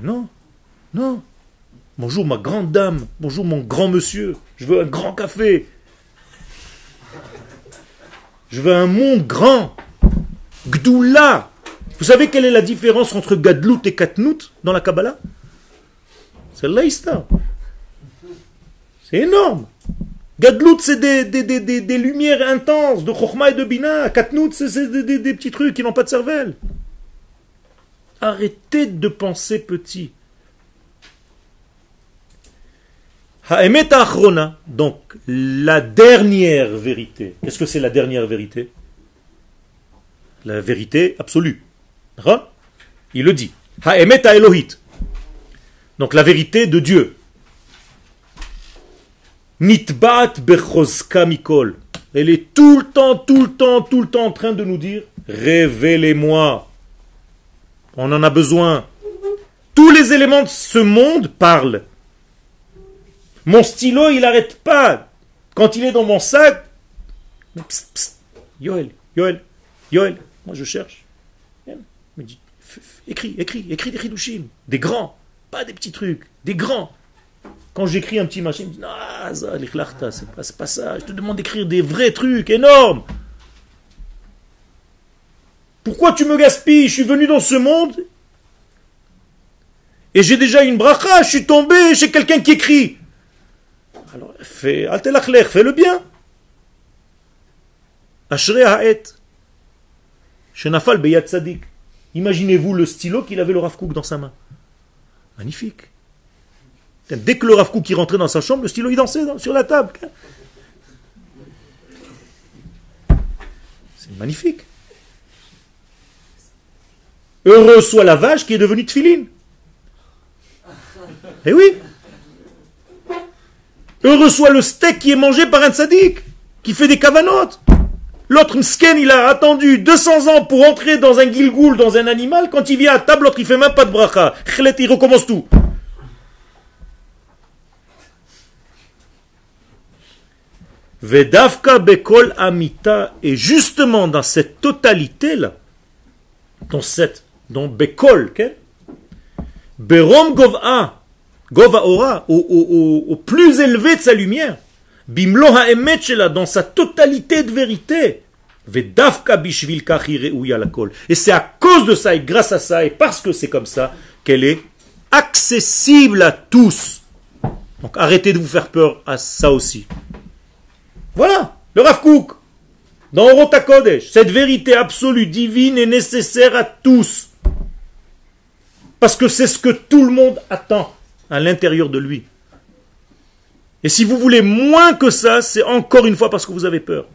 Non, non. Bonjour ma grande dame, bonjour mon grand monsieur, je veux un grand café. Je veux un monde grand. Gdoula. Vous savez quelle est la différence entre Gadlout et Katnout dans la Kabbalah? C'est. C'est énorme. Gadlout, c'est des, lumières intenses de Chokhmah et de Bina. Katnout, c'est des, petits trucs qui n'ont pas de cervelle. Arrêtez de penser petit. donc la dernière vérité. Qu'est-ce que c'est la dernière vérité? La vérité absolue. Il le dit. Ha'emet Elohit. Donc la vérité de Dieu. Nitbat bechozka mikol. Elle est tout le temps, tout le temps, tout le temps en train de nous dire révélez-moi. On en a besoin. Tous les éléments de ce monde parlent. Mon stylo, il n'arrête pas. Quand il est dans mon sac, psst, psst, Yoel, Yoel, Yoel, moi je cherche. Écris, écris, écris des chidushim, des grands, pas des petits trucs, des grands. Quand j'écris un petit machin, il me dit, ah, c'est pas, pas ça, je te demande d'écrire des vrais trucs énormes. Pourquoi tu me gaspilles? Je suis venu dans ce monde et j'ai déjà une bracha, je suis tombé chez quelqu'un qui écrit. Alors, fais, fais le bien. Imaginez-vous le stylo qu'il avait le Rav dans sa main. Magnifique. Dès que le Rav qui rentrait dans sa chambre, le stylo il dansait sur la table. C'est magnifique. Heureux soit la vache qui est devenue tfiline. Eh oui. Heureux soit le steak qui est mangé par un sadique, qui fait des cavanotes. L'autre msken, il a attendu 200 ans pour entrer dans un gilgoul, dans un animal. Quand il vient à table, l'autre, il fait même pas de bracha. Il recommence tout. Vedavka bekol amita. Et justement, dans cette totalité-là, dans cette, dans bekol, berom gova, gova ora, au, plus élevé de sa lumière, bimlo ha'emet dans sa totalité de vérité. Et c'est à cause de ça et grâce à ça et parce que c'est comme ça qu'elle est accessible à tous. Donc arrêtez de vous faire peur à ça aussi. Voilà, le Rav Kook, dans Orota Kodesh, cette vérité absolue, divine est nécessaire à tous. Parce que c'est ce que tout le monde attend à l'intérieur de lui. Et si vous voulez moins que ça, c'est encore une fois parce que vous avez peur.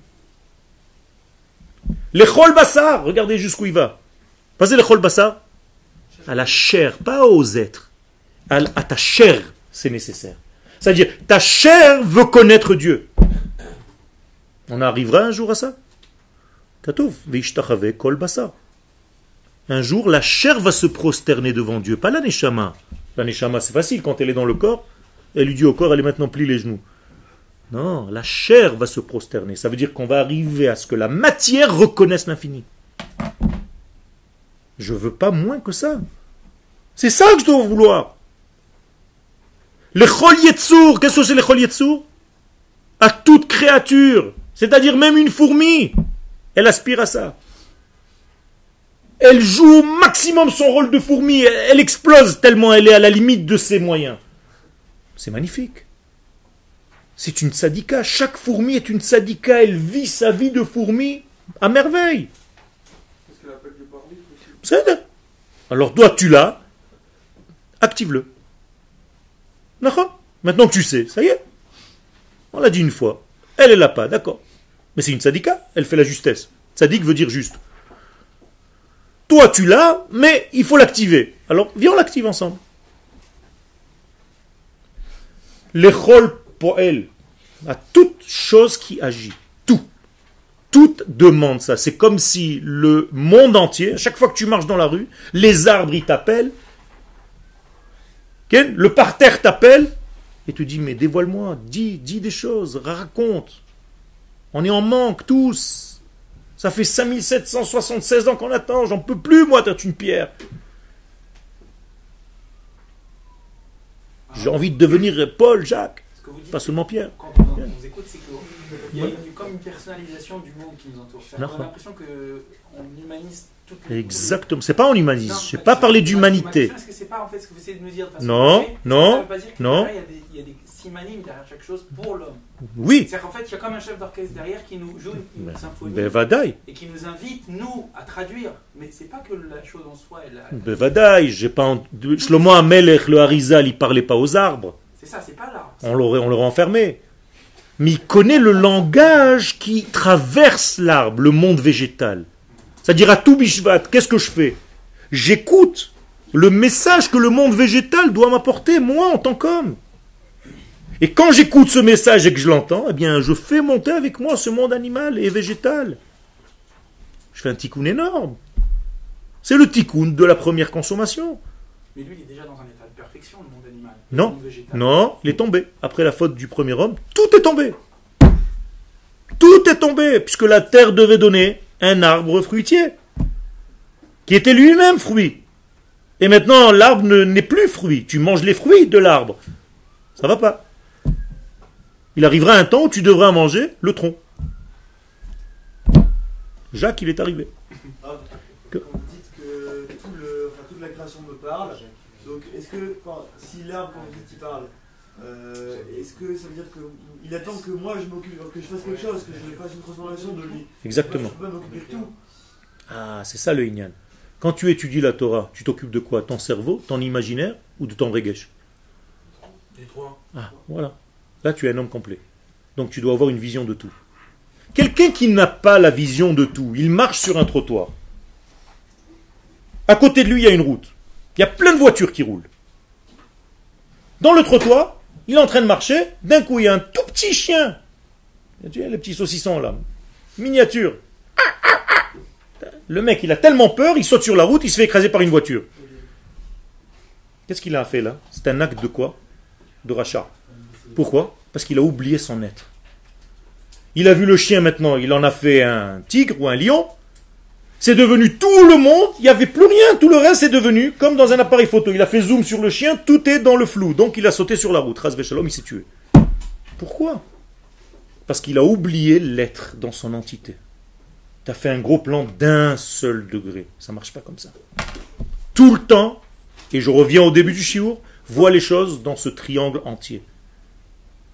Les chol bassar, regardez jusqu'où il va. Passez les chol bassar à la chair, pas aux êtres. À, ta chair, c'est nécessaire. C'est-à-dire, ta chair veut connaître Dieu. On arrivera un jour à ça? Un jour, la chair va se prosterner devant Dieu, pas la neshama. La c'est facile, quand elle est dans le corps, elle lui dit au corps, elle est maintenant plie les genoux. Non, la chair va se prosterner. Ça veut dire qu'on va arriver à ce que la matière reconnaisse l'infini. Je veux pas moins que ça. C'est ça que je dois vouloir. Le chol qu'est-ce que c'est le chol À toute créature. C'est-à-dire même une fourmi, elle aspire à ça. Elle joue au maximum son rôle de fourmi, elle, explose tellement elle est à la limite de ses moyens. C'est magnifique. C'est une sadika. Chaque fourmi est une sadika. Elle vit sa vie de fourmi à merveille. C'est Alors toi, tu l'as. Active-le. Maintenant que tu sais, ça y est. On l'a dit une fois. Elle est là pas, d'accord. Mais c'est une sadika, elle fait la justesse. Sadik veut dire juste. Toi, tu l'as, mais il faut l'activer. Alors, viens, on l'active ensemble. L'échol elle, à toute chose qui agit. Tout. Tout demande ça. C'est comme si le monde entier, chaque fois que tu marches dans la rue, les arbres, ils t'appellent. Le parterre t'appelle et te dit, mais dévoile-moi, dis, dis des choses, raconte. On est en manque tous. Ça fait 5776 ans qu'on attend. J'en peux plus, moi, t'as une pierre. J'ai envie de devenir Paul, Jacques. Pas seulement Pierre. Quand on, nous écoute, c'est qu'il y a comme une personnalisation du monde qui nous entoure. On a l'impression qu'on humanise toute Exactement. C'est pas on humanise. Je n'ai pas parlé d'humanité. Non, non, non. Il y a des s'imagine derrière chaque chose pour l'homme. Oui. C'est qu'en fait, il y a comme un chef d'orchestre derrière qui nous joue une ben, symphonie. Ben, et qui nous invite, nous, à traduire. Mais c'est pas que la chose en soi. Elle, elle... Bevadaï, j'ai pas. Shlomo Amelech, le Harizal, il parlait pas aux arbres. Ça, c'est pas l'arbre. On l'aurait, on l'aurait enfermé. Mais il connaît le langage qui traverse l'arbre, le monde végétal. C'est-à-dire à tout Bishvat, qu'est-ce que je fais? J'écoute le message que le monde végétal doit m'apporter, moi, en tant qu'homme. Et quand j'écoute ce message et que je l'entends, eh bien, je fais monter avec moi ce monde animal et végétal. Je fais un tikkun énorme. C'est le tikkun de la première consommation. Mais lui, il est déjà dans un état perfection, le monde animal. Non, non, il est tombé. Après la faute du premier homme, tout est tombé. Tout est tombé, puisque la terre devait donner un arbre fruitier, qui était lui-même fruit. Et maintenant, l'arbre n'est plus fruit. Tu manges les fruits de l'arbre. Ça va pas. Il arrivera un temps où tu devras manger le tronc. Jacques, il est arrivé. Ah, vous dites que toute la création me parle, donc est-ce que si l'arbre, quand vous dites, il parle, euh, est-ce que ça veut dire qu'il attend que moi je m'occupe, que je fasse quelque chose, que je fasse une transformation de lui? Exactement. je peux m'occuper de tout. Ah, c'est ça le Inyan. Quand tu étudies la Torah, tu t'occupes de quoi? Ton cerveau, ton imaginaire ou de ton regesh Les trois. Ah, voilà. Là, tu es un homme complet. Donc tu dois avoir une vision de tout. Quelqu'un qui n'a pas la vision de tout, il marche sur un trottoir. À côté de lui, il y a une route. Il y a plein de voitures qui roulent. Dans le trottoir, il est en train de marcher, d'un coup, il y a un tout petit chien. Tu vois, les petits saucissons là, miniature. Le mec, il a tellement peur, il saute sur la route, il se fait écraser par une voiture. Qu'est-ce qu'il a fait là? C'est un acte de quoi? De rachat. Pourquoi? Parce qu'il a oublié son être. Il a vu le chien maintenant, il en a fait un tigre ou un lion. C'est devenu tout le monde, il n'y avait plus rien, tout le reste est devenu comme dans un appareil photo. Il a fait zoom sur le chien, tout est dans le flou. Donc il a sauté sur la route. Ras Shalom, il s'est tué. Pourquoi? Parce qu'il a oublié l'être dans son entité. Tu as fait un gros plan d'un seul degré. Ça ne marche pas comme ça. Tout le temps, et je reviens au début du chiour, vois les choses dans ce triangle entier.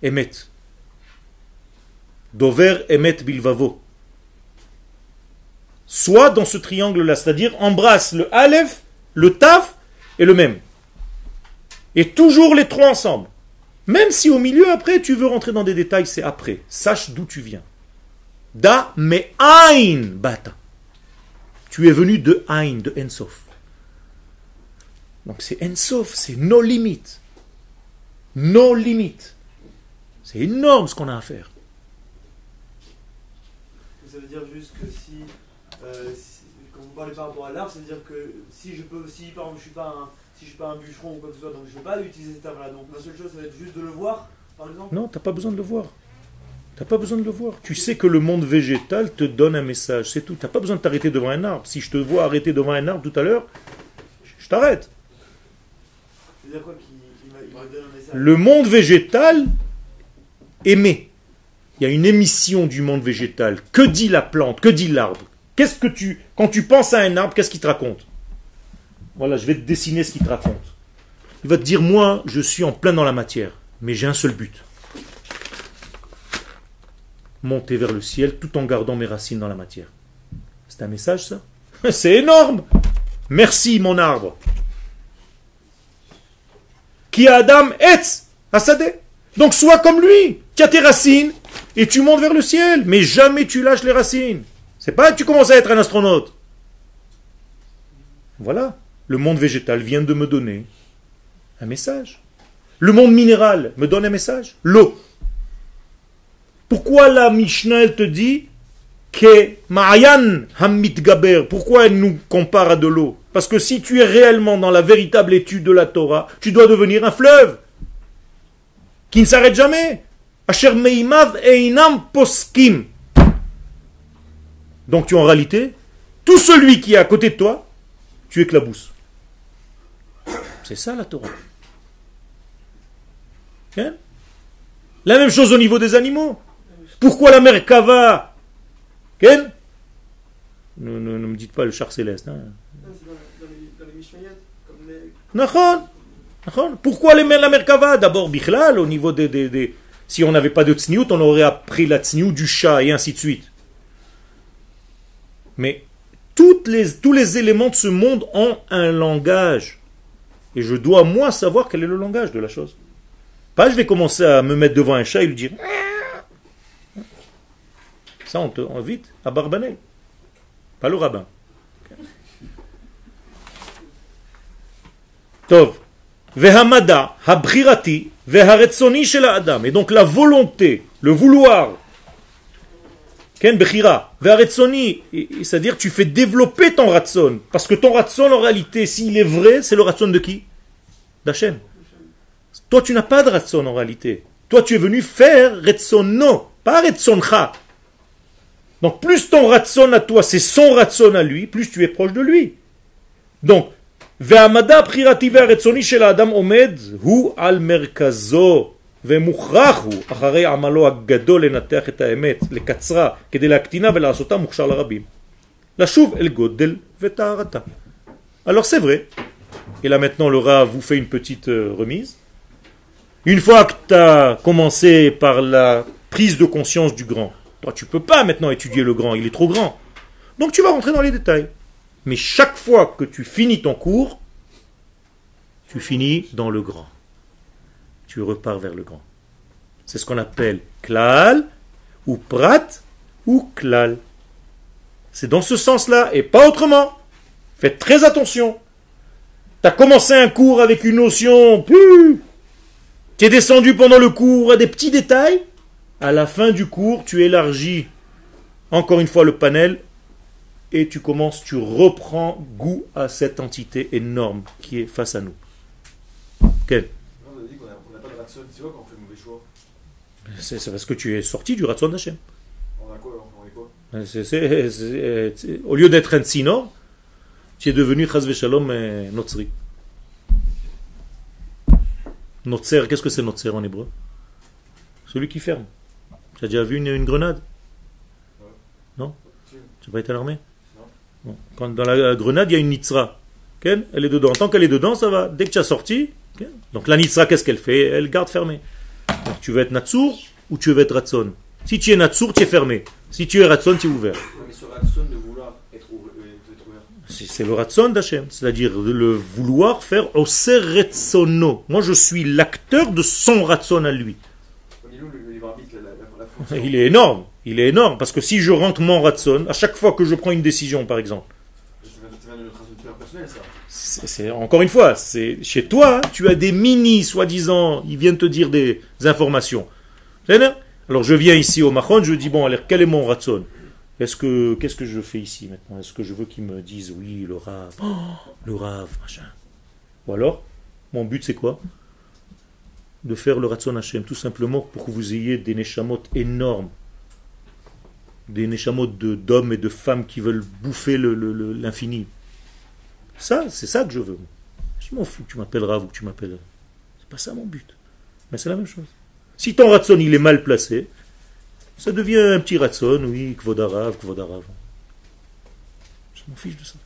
Emet. Dover Emet Bilvavo. Soit dans ce triangle-là, c'est-à-dire embrasse le Aleph, le Taf et le Même. Et toujours les trois ensemble. Même si au milieu, après, tu veux rentrer dans des détails, c'est après. Sache d'où tu viens. Da me Ain bata. Tu es venu de Ain, de Ensof. Donc c'est Ensof, c'est nos limites. Nos limites. C'est énorme ce qu'on a à faire. Quand vous parlez par rapport à l'arbre, ça veut dire que si je peux, si par exemple je suis pas un, si je suis pas un bûcheron ou quoi que ce soit, donc je ne vais pas utiliser cet arbre-là. Donc ma seule chose, ça va être juste de le voir, par exemple. Non, tu n'as pas besoin de le voir. Pas besoin de le voir. Tu sais que le monde végétal te donne un message, c'est tout. Tu n'as pas besoin de t'arrêter devant un arbre. Si je te vois arrêter devant un arbre tout à l'heure, je t'arrête. Le monde végétal émet. Il y a une émission du monde végétal. Que dit la plante? Que dit l'arbre? Qu'est-ce que tu, quand tu penses à un arbre, qu'est-ce qu'il te raconte? Voilà, je vais te dessiner ce qu'il te raconte. Il va te dire, moi, je suis en plein dans la matière, mais j'ai un seul but. Monter vers le ciel tout en gardant mes racines dans la matière. C'est un message, ça? C'est énorme Merci, mon arbre. Qui a Adam Etz Asadeh. Donc sois comme lui. Tu as tes racines et tu montes vers le ciel. Mais jamais tu lâches les racines. C'est pas tu commences à être un astronaute. Voilà. Le monde végétal vient de me donner un message. Le monde minéral me donne un message. L'eau. Pourquoi la Mishnah te dit que Ma'ayan Hamit Gaber Pourquoi elle nous compare à de l'eau? Parce que si tu es réellement dans la véritable étude de la Torah, tu dois devenir un fleuve qui ne s'arrête jamais. Asher Meimav Einam Poskim. Donc tu en réalité, tout celui qui est à côté de toi, tu éclabousses. C'est ça la Torah. Hein? La même chose au niveau des animaux. Pourquoi la mer Kava? Ken ne, me dites pas le char céleste. Hein. Pourquoi les, la Merkava D'abord, Bichlal, au niveau des, Si on n'avait pas de tsniout, on aurait appris la tsniout du chat et ainsi de suite. Mais les, tous les éléments de ce monde ont un langage. Et je dois, moi, savoir quel est le langage de la chose. Pas je vais commencer à me mettre devant un chat et lui dire. Ça, on te invite à Barbanel. Pas le rabbin. Tov. Vehamada, habrirati, veharetsoni shel adam. Et donc la volonté, le vouloir Ken Bechira, c'est-à-dire tu fais développer ton ratson. Parce que ton ratson, en réalité, s'il est vrai, c'est le ratson de qui? D'Hachem. Toi, tu n'as pas de ratson en réalité. Toi, tu es venu faire retsono, pas retsoncha. Donc, plus ton ratson à toi, c'est son ratson à lui, plus tu es proche de lui. Donc, Ve'amada prirative aretsoni shel adam omed, hu al merkazo ומוכרח הוא אחרי עמלו הגדול לנתח את האמת, לקצרה, כדי להקטינה ולעשותה מוכשר לרבים. לשוב אל גודל וטהרתה. Alors c'est vrai, et là maintenant le Rav vous fait une petite remise. Une fois que tu as commencé par la prise de conscience du grand, toi tu peux pas maintenant étudier le grand, il est trop grand. Donc tu vas rentrer dans les détails. Mais chaque fois que tu finis ton cours, tu finis dans le grand tu repars vers le grand. C'est ce qu'on appelle klal ou prat ou klal. C'est dans ce sens-là et pas autrement. Faites très attention. Tu as commencé un cours avec une notion, tu es descendu pendant le cours à des petits détails. À la fin du cours, tu élargis encore une fois le panel et tu commences, tu reprends goût à cette entité énorme qui est face à nous. C'est parce que tu es sorti du Ratson d'Hachem. Au lieu d'être un Tsinor, tu es devenu Chazve Shalom Notzri. Notzer, qu'est-ce que c'est Notzer en hébreu? Celui qui ferme. Tu as déjà vu une, grenade? Non? Tu n'as pas été à l'armée? Non. Quand dans la grenade, il y a une nitzra. Elle est dedans. Tant qu'elle est dedans, ça va. Dès que tu as sorti, donc la nitzra, qu'est-ce qu'elle fait? Elle garde fermée. Tu veux être Natsur ou tu veux être Ratson Si tu es Natsur, tu es fermé. Si tu es Ratson, tu es ouvert. Mais ce Ratson de vouloir être ouvert. C'est le Ratson d'Hachem, c'est-à-dire le vouloir faire au Seretsono. Moi, je suis l'acteur de son Ratson à lui. Il est énorme, il est énorme, parce que si je rentre mon Ratson, à chaque fois que je prends une décision, par exemple, c'est encore une fois, c'est chez toi, tu as des mini, soi-disant, ils viennent te dire des informations. Alors je viens ici au Mahon, je dis bon, alors quel est mon ratson Est-ce que qu'est-ce que je fais ici maintenant? Est-ce que je veux qu'ils me disent oui, le rave, oh, le rave, machin? Ou alors, mon but c'est quoi? De faire le ratson Hashem, tout simplement pour que vous ayez des neshamot énormes, des neshamot d'hommes et de femmes qui veulent bouffer l'infini. Ça, c'est ça que je veux. Je m'en fous que tu m'appelles Rav ou que tu m'appelles. C'est pas ça mon but. Mais c'est la même chose. Si ton ratson il est mal placé, ça devient un petit ratson, oui, kvodarav, kvodarav. Je m'en fiche de ça.